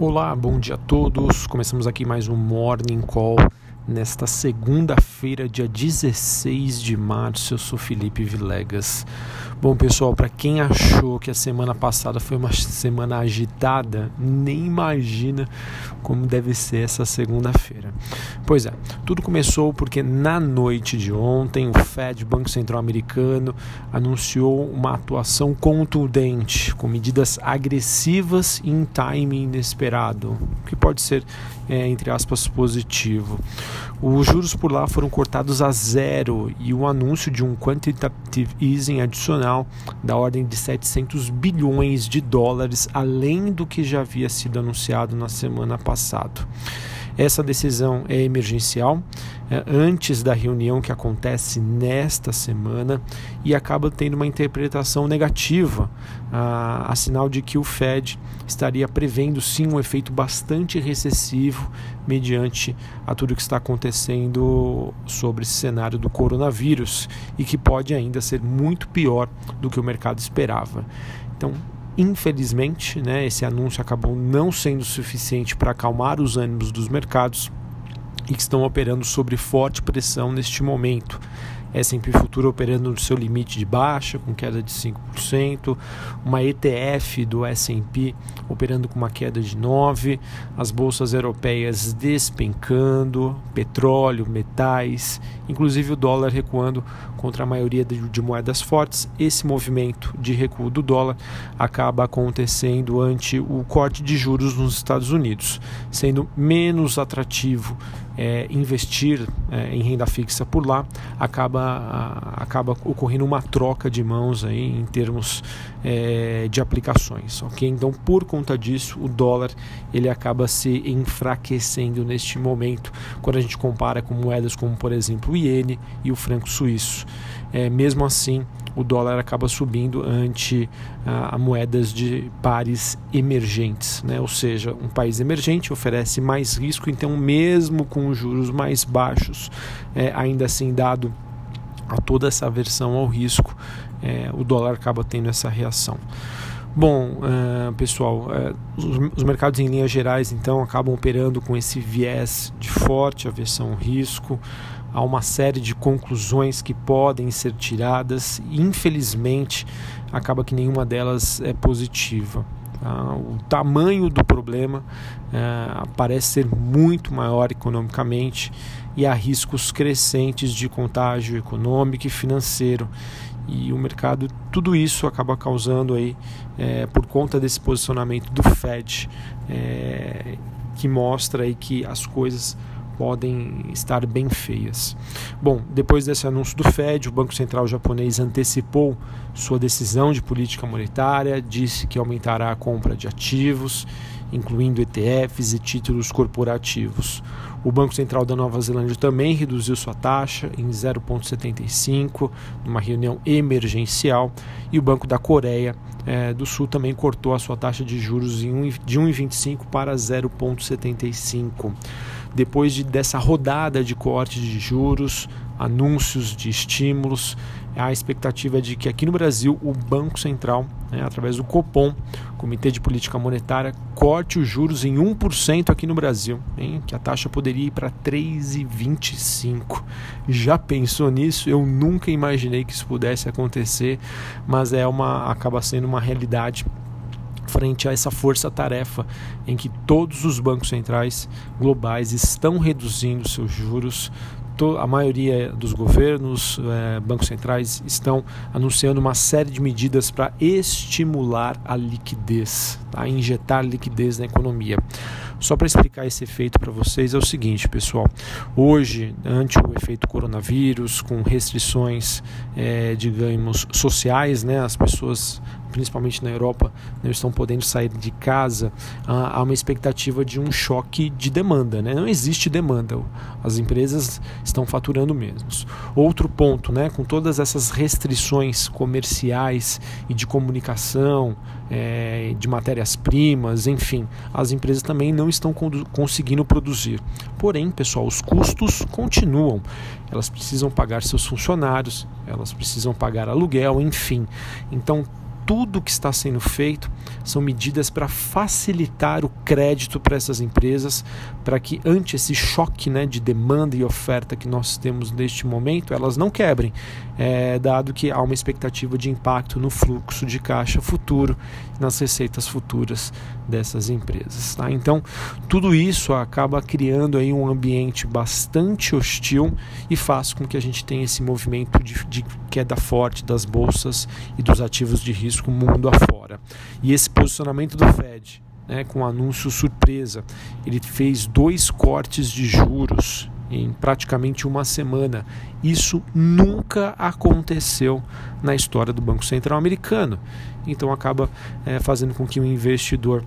Olá, bom dia a todos. Começamos aqui mais um Morning Call nesta segunda-feira, dia 16 de março. Eu sou Felipe Vilegas. Bom, pessoal, para quem achou que a semana passada foi uma semana agitada, nem imagina como deve ser essa segunda-feira. Pois é, tudo começou porque na noite de ontem o Fed, Banco Central Americano, anunciou uma atuação contundente, com medidas agressivas e em timing inesperado, que pode ser, é, entre aspas, positivo. Os juros por lá foram cortados a zero e o anúncio de um quantitative easing adicional da ordem de 700 bilhões de dólares, além do que já havia sido anunciado na semana passada. Essa decisão é emergencial é, antes da reunião que acontece nesta semana e acaba tendo uma interpretação negativa, a, a sinal de que o Fed estaria prevendo sim um efeito bastante recessivo mediante a tudo que está acontecendo sobre esse cenário do coronavírus e que pode ainda ser muito pior do que o mercado esperava. Então, Infelizmente, né, esse anúncio acabou não sendo suficiente para acalmar os ânimos dos mercados e que estão operando sob forte pressão neste momento. S&P Futuro operando no seu limite de baixa, com queda de 5%, uma ETF do S&P operando com uma queda de 9%, as bolsas europeias despencando, petróleo, metais, inclusive o dólar recuando contra a maioria de, de moedas fortes. Esse movimento de recuo do dólar acaba acontecendo ante o corte de juros nos Estados Unidos, sendo menos atrativo é, investir é, em renda fixa por lá, acaba, a, acaba ocorrendo uma troca de mãos aí em termos é, de aplicações. ok? Então, por conta disso, o dólar ele acaba se enfraquecendo neste momento, quando a gente compara com moedas como, por exemplo, o iene e o franco suíço. É, mesmo assim, o dólar acaba subindo ante a, a moedas de pares emergentes, né? ou seja, um país emergente oferece mais risco, então, mesmo com juros mais baixos, é, ainda assim, dado a toda essa aversão ao risco, é, o dólar acaba tendo essa reação. Bom, uh, pessoal, uh, os, os, mercados em linhas gerais então acabam operando com esse viés de forte aversão ao risco. Há uma série de conclusões que podem ser tiradas e, infelizmente, acaba que nenhuma delas é positiva. Uh, o tamanho do problema uh, parece ser muito maior economicamente e há riscos crescentes de contágio econômico e financeiro. E o mercado tudo isso acaba causando aí é, por conta desse posicionamento do Fed é, que mostra aí que as coisas podem estar bem feias. Bom, depois desse anúncio do Fed, o Banco Central japonês antecipou sua decisão de política monetária, disse que aumentará a compra de ativos, incluindo ETFs e títulos corporativos. O Banco Central da Nova Zelândia também reduziu sua taxa em 0,75 numa reunião emergencial e o Banco da Coreia é, do Sul também cortou a sua taxa de juros em de 1,25 para 0,75. Depois de, dessa rodada de corte de juros, anúncios de estímulos, a expectativa é de que aqui no Brasil o Banco Central, né, através do Copom, Comitê de Política Monetária, corte os juros em 1% aqui no Brasil, hein, que a taxa poderia ir para 3,25. Já pensou nisso? Eu nunca imaginei que isso pudesse acontecer, mas é uma acaba sendo uma realidade frente a essa força-tarefa em que todos os bancos centrais globais estão reduzindo seus juros a maioria dos governos, é, bancos centrais, estão anunciando uma série de medidas para estimular a liquidez, tá? injetar liquidez na economia. Só para explicar esse efeito para vocês é o seguinte, pessoal. Hoje, ante o efeito coronavírus, com restrições, é, digamos, sociais, né, as pessoas principalmente na Europa, não estão podendo sair de casa, há uma expectativa de um choque de demanda. Né? Não existe demanda, as empresas estão faturando menos. Outro ponto, né, com todas essas restrições comerciais e de comunicação, é, de matérias-primas, enfim, as empresas também não estão conseguindo produzir. Porém, pessoal, os custos continuam. Elas precisam pagar seus funcionários, elas precisam pagar aluguel, enfim. Então, tudo que está sendo feito são medidas para facilitar o crédito para essas empresas, para que ante esse choque né, de demanda e oferta que nós temos neste momento, elas não quebrem, é, dado que há uma expectativa de impacto no fluxo de caixa futuro, nas receitas futuras dessas empresas. Tá? Então, tudo isso acaba criando aí um ambiente bastante hostil e faz com que a gente tenha esse movimento de, de queda forte das bolsas e dos ativos de risco mundo afora. E esse posicionamento do Fed, né, com anúncio surpresa, ele fez dois cortes de juros em praticamente uma semana. Isso nunca aconteceu na história do Banco Central americano. Então acaba é, fazendo com que o investidor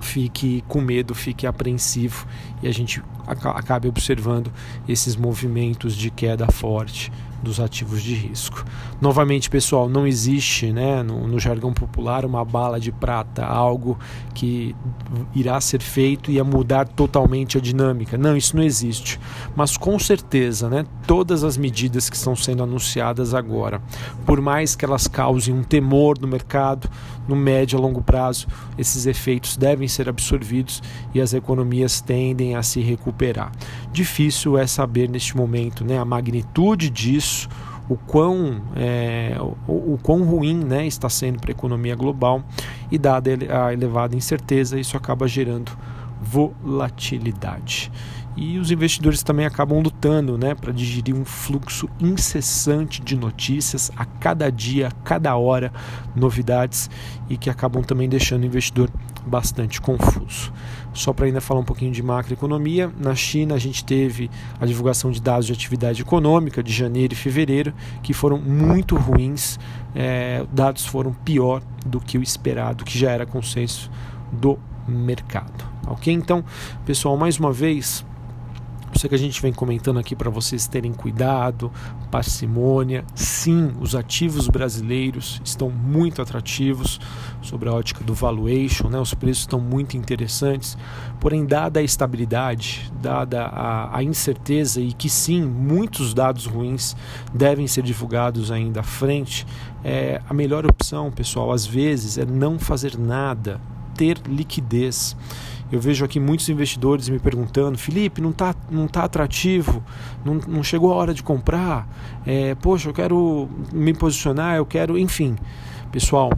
fique com medo, fique apreensivo e a gente acabe observando esses movimentos de queda forte dos ativos de risco. Novamente, pessoal, não existe né, no, no, jargão popular uma bala de prata, algo que irá ser feito e a mudar totalmente a dinâmica. Não, isso não existe. Mas com certeza, né, todas as medidas que estão sendo anunciadas agora, por mais que elas causem um temor no mercado, no médio a longo prazo, esses efeitos devem ser absorvidos e as economias tendem a se recuperar. Difícil é saber neste momento né, a magnitude disso, o quão, é, o, o quão ruim né, está sendo para a economia global e dada a elevada incerteza, isso acaba gerando volatilidade e os investidores também acabam lutando né, para digerir um fluxo incessante de notícias a cada dia, a cada hora, novidades e que acabam também deixando o investidor bastante confuso. Só para ainda falar um pouquinho de macroeconomia, na China a gente teve a divulgação de dados de atividade econômica de janeiro e fevereiro que foram muito ruins, é, dados foram pior do que o esperado, que já era consenso do mercado. Ok? Então, pessoal, mais uma vez isso que a gente vem comentando aqui para vocês terem cuidado, parcimônia. Sim, os ativos brasileiros estão muito atrativos sobre a ótica do valuation, né? os preços estão muito interessantes. Porém, dada a estabilidade, dada a, a incerteza e que sim, muitos dados ruins devem ser divulgados ainda à frente, é, a melhor opção, pessoal, às vezes é não fazer nada, ter liquidez. Eu vejo aqui muitos investidores me perguntando: Felipe, não está não tá atrativo, não, não chegou a hora de comprar, é, poxa, eu quero me posicionar, eu quero, enfim. Pessoal,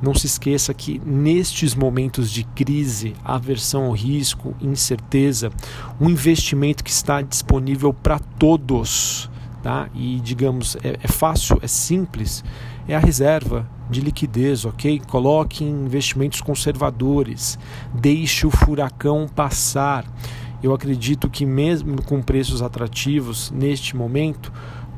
não se esqueça que nestes momentos de crise, aversão ao risco, incerteza, um investimento que está disponível para todos, tá? E digamos, é, é fácil, é simples, é a reserva de liquidez, ok? Coloque em investimentos conservadores, deixe o furacão passar. Eu acredito que mesmo com preços atrativos neste momento,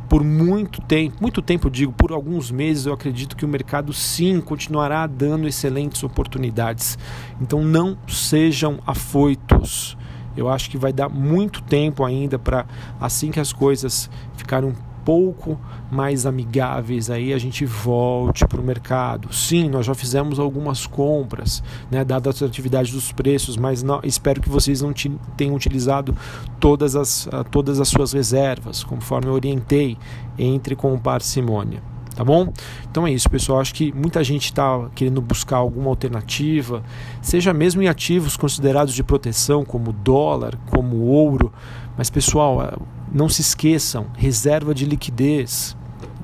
por muito tempo, muito tempo digo, por alguns meses, eu acredito que o mercado sim continuará dando excelentes oportunidades. Então não sejam afoitos. Eu acho que vai dar muito tempo ainda para assim que as coisas ficarem pouco mais amigáveis aí a gente volte para o mercado. Sim, nós já fizemos algumas compras, né, dada a atividade dos preços, mas não, espero que vocês não tenham utilizado todas as, ah, todas as suas reservas, conforme eu orientei, entre com parcimônia tá bom? Então é isso, pessoal. Acho que muita gente está querendo buscar alguma alternativa, seja mesmo em ativos considerados de proteção, como dólar, como ouro. Mas, pessoal, ah, não se esqueçam: reserva de liquidez,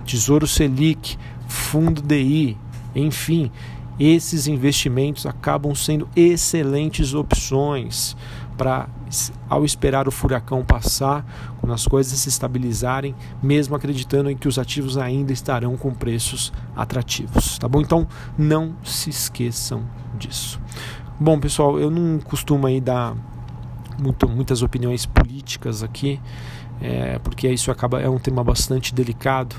Tesouro Selic, Fundo DI, enfim, esses investimentos acabam sendo excelentes opções para, ao esperar o furacão passar, quando as coisas se estabilizarem, mesmo acreditando em que os ativos ainda estarão com preços atrativos. Tá bom? Então, não se esqueçam disso. Bom, pessoal, eu não costumo aí dar muito, muitas opiniões políticas aqui, é, porque isso acaba é um tema bastante delicado,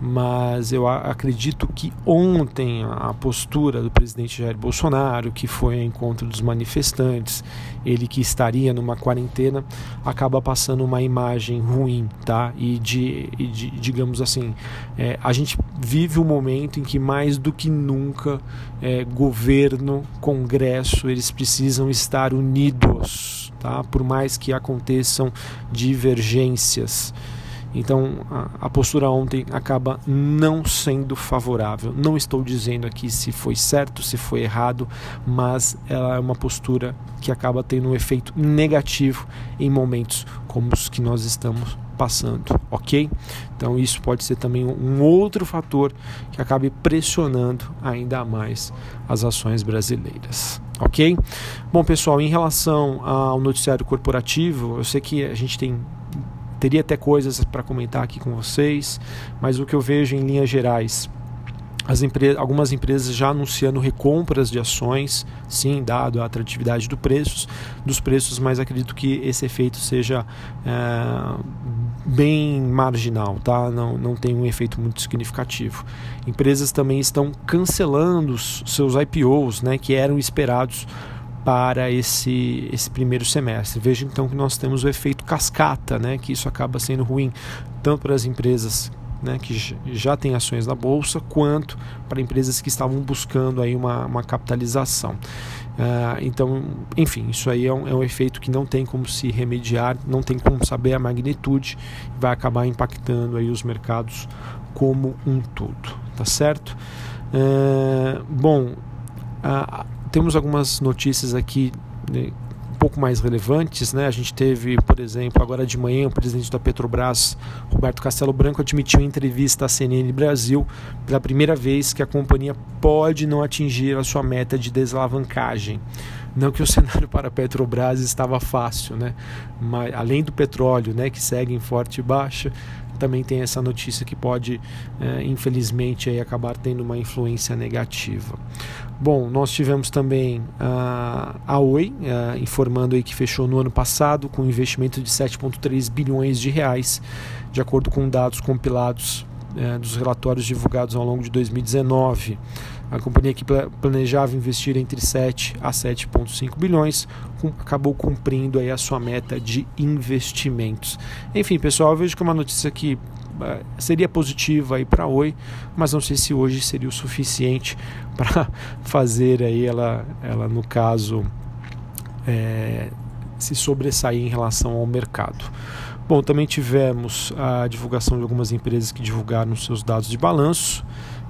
mas eu acredito que ontem a postura do presidente Jair Bolsonaro, que foi ao encontro dos manifestantes, ele que estaria numa quarentena, acaba passando uma imagem ruim, tá? E de, e de digamos assim, é, a gente vive um momento em que mais do que nunca é, governo, Congresso, eles precisam estar unidos, tá? Por mais que aconteçam divergências. Então a, a, postura ontem acaba não sendo favorável. Não estou dizendo aqui se foi certo, se foi errado, mas ela é uma postura que acaba tendo um efeito negativo em momentos como os que nós estamos passando, ok? Então isso pode ser também um outro fator que acabe pressionando ainda mais as ações brasileiras, ok? Bom pessoal, em relação ao noticiário corporativo, eu sei que a gente tem teria até coisas para comentar aqui com vocês, mas o que eu vejo em linhas gerais empre algumas empresas já anunciando recompras de ações, sim, dado a atratividade do preços, dos preços, mas acredito que esse efeito seja é, bem marginal, tá? não, não tem um efeito muito significativo. Empresas também estão cancelando os seus IPOs, né, que eram esperados para esse, esse primeiro semestre. Veja então que nós temos o efeito cascata, né, que isso acaba sendo ruim tanto para as empresas né, que já tem ações na bolsa, quanto para empresas que estavam buscando aí uma, uma capitalização. Uh, então, enfim, isso aí é um, é um, efeito que não tem como se remediar, não tem como saber a magnitude, vai acabar impactando aí os mercados como um todo, tá certo? Uh, bom, uh, temos algumas notícias aqui né, pouco mais relevantes, né? A gente teve, por exemplo, agora de manhã, o presidente da Petrobras, Roberto Castelo Branco, admitiu em entrevista à CNN Brasil pela primeira vez que a companhia pode não atingir a sua meta de desalavancagem. Não que o cenário para a Petrobras estava fácil, né? Mas além do petróleo, né, que segue em forte baixa, também tem essa notícia que pode, é, infelizmente, aí, acabar tendo uma influência negativa. Bom, nós tivemos também a Oi informando aí que fechou no ano passado com um investimento de 7,3 bilhões de reais, de acordo com dados compilados uh, dos relatórios divulgados ao longo de 2019. A companhia que planejava investir entre 7 a 7,5 bilhões acabou cumprindo aí a sua meta de investimentos. Enfim, pessoal, vejo que é uma notícia que é, seria positiva aí para Oi, mas não sei se hoje seria o suficiente para fazer aí ela, ela no caso é, se sobressair em relação ao mercado. Bom, também tivemos a divulgação de algumas empresas que divulgaram seus dados de balanço.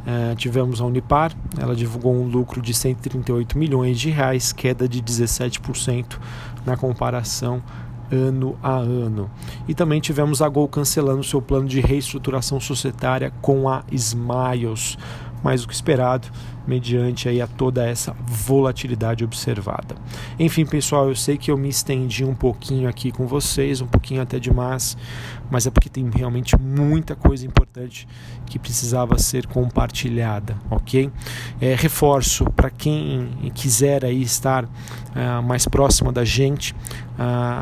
É, tivemos a Unipar, ela divulgou um lucro de 138 milhões de reais, queda de 17% na comparação ano a ano. E também tivemos a Gol cancelando seu plano de reestruturação societária com a Smiles, mais do que esperado, mediante aí a toda essa volatilidade observada. Enfim, pessoal, eu sei que eu me estendi um pouquinho aqui com vocês, um pouquinho até demais, mas é porque tem realmente muita coisa importante que precisava ser compartilhada, ok? É, reforço para quem quiser aí estar uh, mais próximo da gente,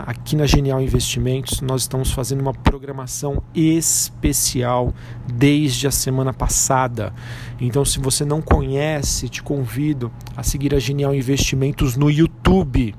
aqui na Genial Investimentos nós estamos fazendo uma programação especial desde a semana passada. Então, se você não conhece, te convido a seguir a Genial Investimentos no YouTube.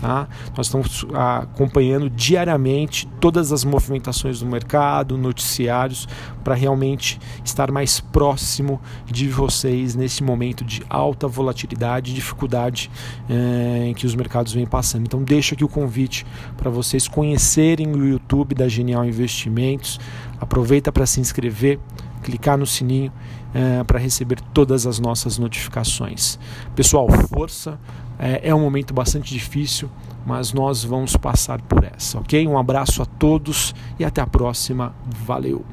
Tá? Nós estamos ah, acompanhando diariamente todas as movimentações do mercado, noticiários, para realmente estar mais próximo de vocês nesse momento de alta volatilidade e dificuldade eh, em que os mercados vêm passando. Então, deixo aqui o convite para vocês conhecerem o YouTube da Genial Investimentos. Aproveita para se inscrever, clicar no sininho é, para receber todas as nossas notificações. Pessoal, força! É, é um momento bastante difícil, mas nós vamos passar por essa, ok? Um abraço a todos e até a próxima. Valeu!